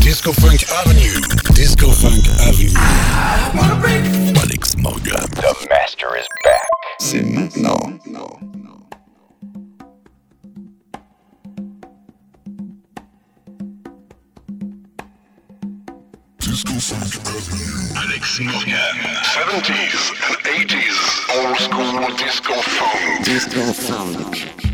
Disco Funk Avenue. Disco Funk Avenue. Alex Morgan. The master is back. C'est maintenant. No. Disco Funk Avenue. Alex Morgan. 70s and 80s. Old school disco funk. Disco Funk.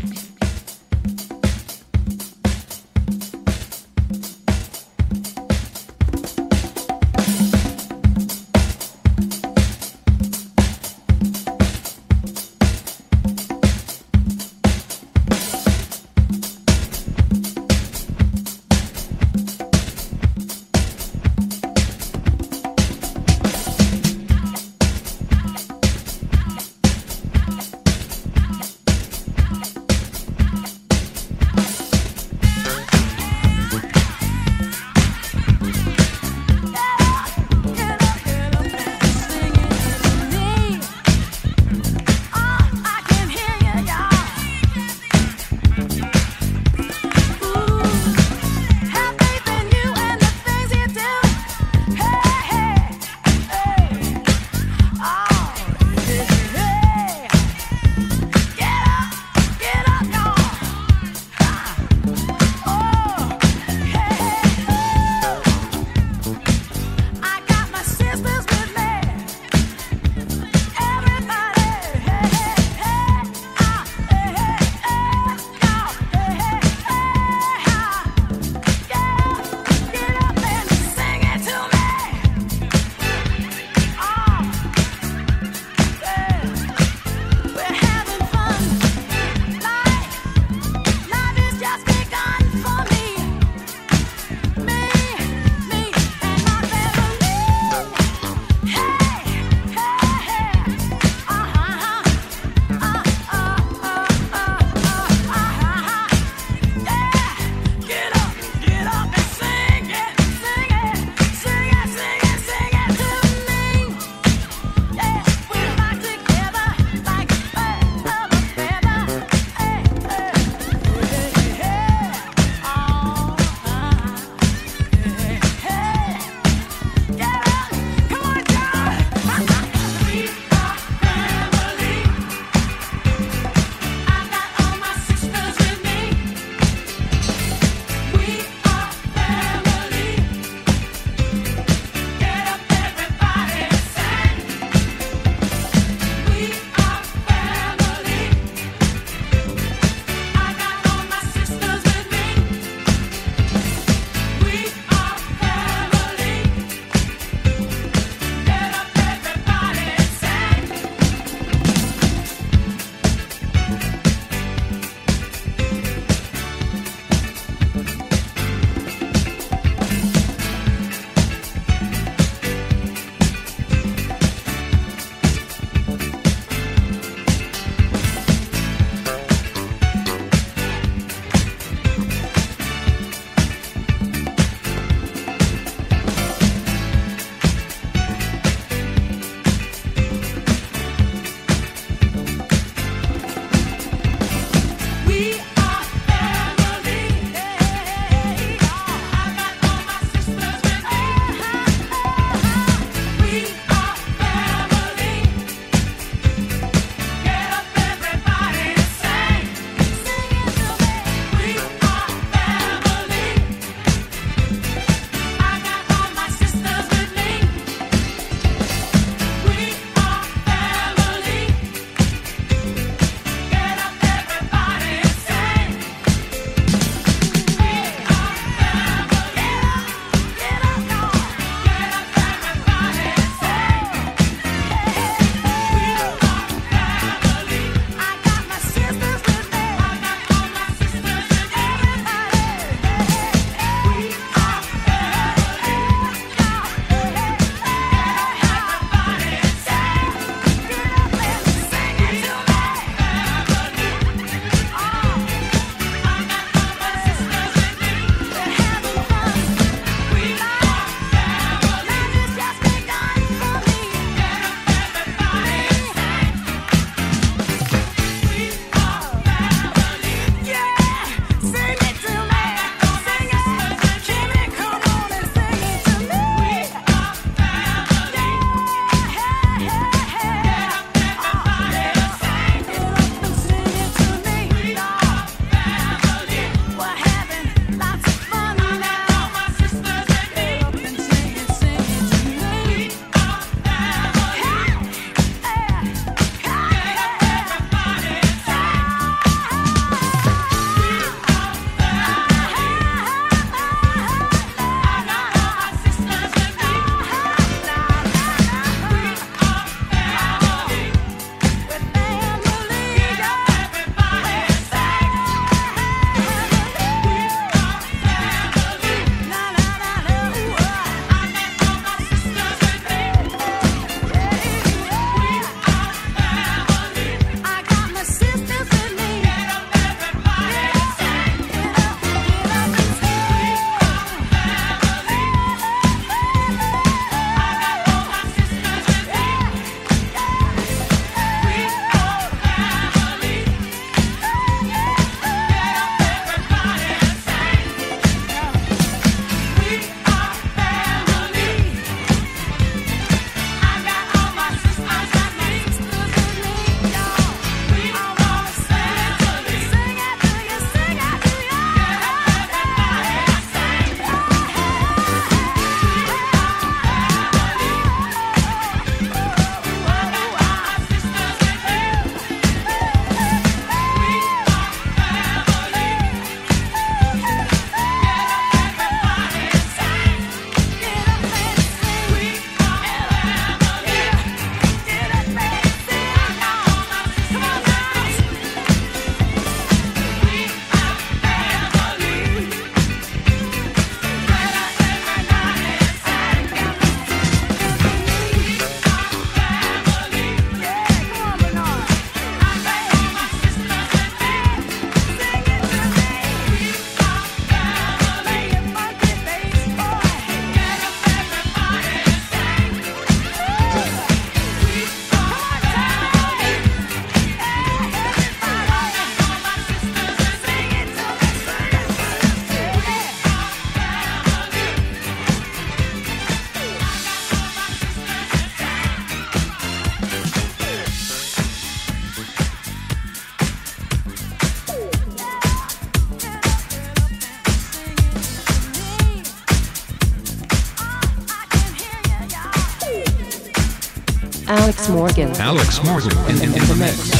Morgan. Alex Morgan in, in, in the mix.